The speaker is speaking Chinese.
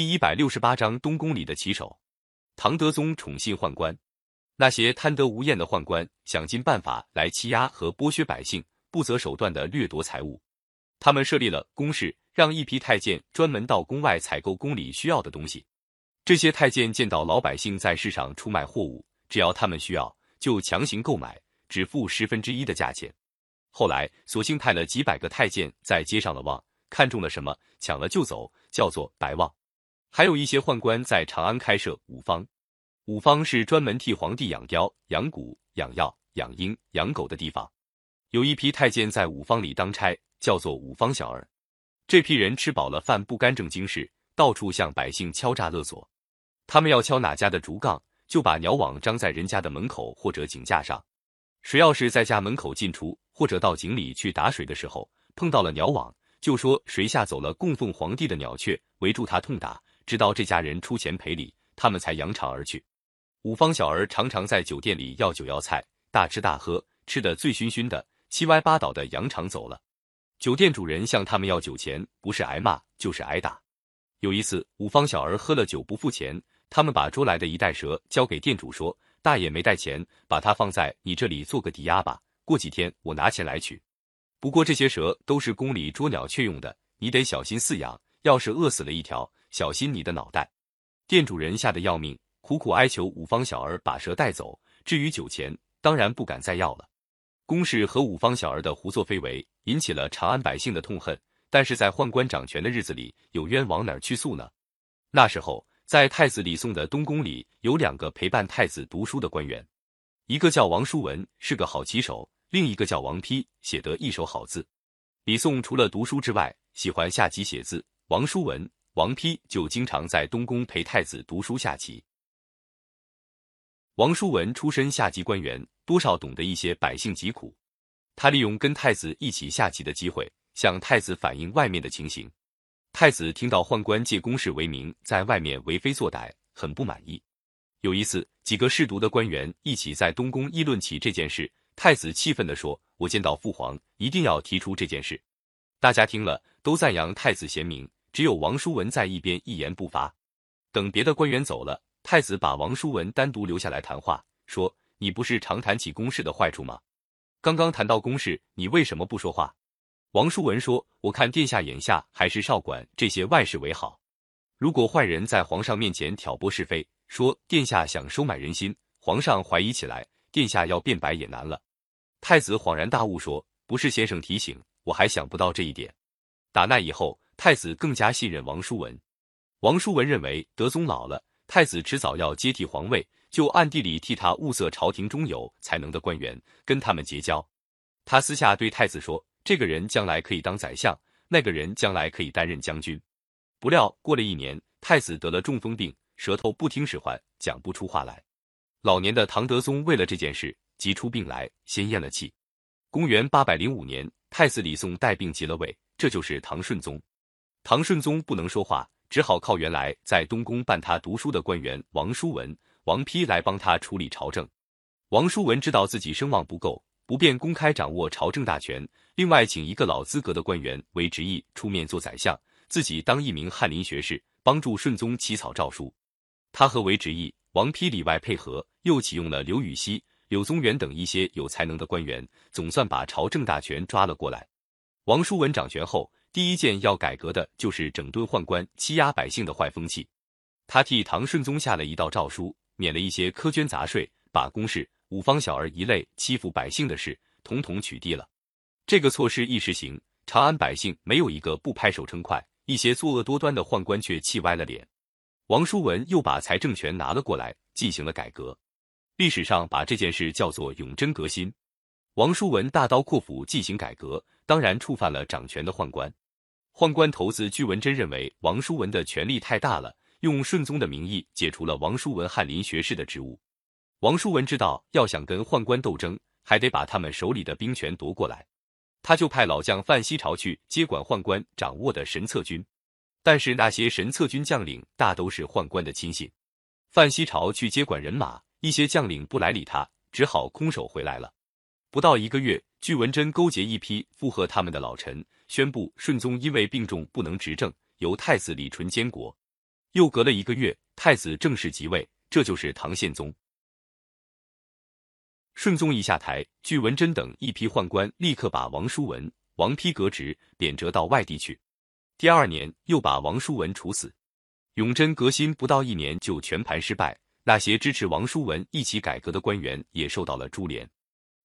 第一百六十八章东宫里的棋手。唐德宗宠信宦官，那些贪得无厌的宦官想尽办法来欺压和剥削百姓，不择手段的掠夺财物。他们设立了宫室，让一批太监专门到宫外采购宫里需要的东西。这些太监见到老百姓在市上出卖货物，只要他们需要，就强行购买，只付十分之一的价钱。后来，索性派了几百个太监在街上了望，看中了什么，抢了就走，叫做白望。还有一些宦官在长安开设五方，五方是专门替皇帝养貂、养蛊、养药、养鹰、养狗的地方。有一批太监在五方里当差，叫做五方小儿。这批人吃饱了饭不干正经事，到处向百姓敲诈勒索。他们要敲哪家的竹杠，就把鸟网张在人家的门口或者井架上。谁要是在家门口进出，或者到井里去打水的时候碰到了鸟网，就说谁吓走了供奉皇帝的鸟雀，围住他痛打。直到这家人出钱赔礼，他们才扬长而去。五方小儿常常在酒店里要酒要菜，大吃大喝，吃得醉醺醺的，七歪八倒的扬长走了。酒店主人向他们要酒钱，不是挨骂就是挨打。有一次，五方小儿喝了酒不付钱，他们把捉来的一袋蛇交给店主，说：“大爷没带钱，把它放在你这里做个抵押吧，过几天我拿钱来取。不过这些蛇都是宫里捉鸟雀用的，你得小心饲养，要是饿死了一条。”小心你的脑袋！店主人吓得要命，苦苦哀求五方小儿把蛇带走。至于酒钱，当然不敢再要了。宫氏和五方小儿的胡作非为，引起了长安百姓的痛恨。但是在宦官掌权的日子里，有冤往哪儿去诉呢？那时候，在太子李诵的东宫里，有两个陪伴太子读书的官员，一个叫王叔文，是个好棋手；另一个叫王丕，写得一手好字。李诵除了读书之外，喜欢下棋写字。王叔文。王丕就经常在东宫陪太子读书下棋。王叔文出身下级官员，多少懂得一些百姓疾苦。他利用跟太子一起下棋的机会，向太子反映外面的情形。太子听到宦官借公事为名在外面为非作歹，很不满意。有一次，几个侍读的官员一起在东宫议论起这件事，太子气愤地说：“我见到父皇，一定要提出这件事。”大家听了，都赞扬太子贤明。只有王叔文在一边一言不发。等别的官员走了，太子把王叔文单独留下来谈话，说：“你不是常谈起公事的坏处吗？刚刚谈到公事，你为什么不说话？”王叔文说：“我看殿下眼下还是少管这些外事为好。如果坏人在皇上面前挑拨是非，说殿下想收买人心，皇上怀疑起来，殿下要辩白也难了。”太子恍然大悟，说：“不是先生提醒，我还想不到这一点。”打那以后。太子更加信任王叔文。王叔文认为德宗老了，太子迟早要接替皇位，就暗地里替他物色朝廷中有才能的官员，跟他们结交。他私下对太子说：“这个人将来可以当宰相，那个人将来可以担任将军。”不料过了一年，太子得了中风病，舌头不听使唤，讲不出话来。老年的唐德宗为了这件事，急出病来，先咽了气。公元八百零五年，太子李诵带病即了位，这就是唐顺宗。唐顺宗不能说话，只好靠原来在东宫伴他读书的官员王叔文、王丕来帮他处理朝政。王叔文知道自己声望不够，不便公开掌握朝政大权，另外请一个老资格的官员韦执义出面做宰相，自己当一名翰林学士，帮助顺宗起草诏书。他和韦执义、王丕里外配合，又启用了刘禹锡、柳宗元等一些有才能的官员，总算把朝政大权抓了过来。王叔文掌权后。第一件要改革的就是整顿宦官欺压百姓的坏风气。他替唐顺宗下了一道诏书，免了一些苛捐杂税，把公事、五方小儿一类欺负百姓的事，统统取缔了。这个措施一实行，长安百姓没有一个不拍手称快，一些作恶多端的宦官却气歪了脸。王叔文又把财政权拿了过来，进行了改革。历史上把这件事叫做永贞革新。王叔文大刀阔斧进行改革，当然触犯了掌权的宦官。宦官头子巨文贞认为王叔文的权力太大了，用顺宗的名义解除了王叔文翰林学士的职务。王叔文知道要想跟宦官斗争，还得把他们手里的兵权夺过来，他就派老将范希朝去接管宦官掌握的神策军。但是那些神策军将领大都是宦官的亲信，范希朝去接管人马，一些将领不来理他，只好空手回来了。不到一个月，巨文贞勾结一批附和他们的老臣，宣布顺宗因为病重不能执政，由太子李纯监国。又隔了一个月，太子正式即位，这就是唐宪宗。顺宗一下台，据文贞等一批宦官立刻把王叔文、王丕革职，贬谪到外地去。第二年，又把王叔文处死。永贞革新不到一年就全盘失败，那些支持王叔文一起改革的官员也受到了株连。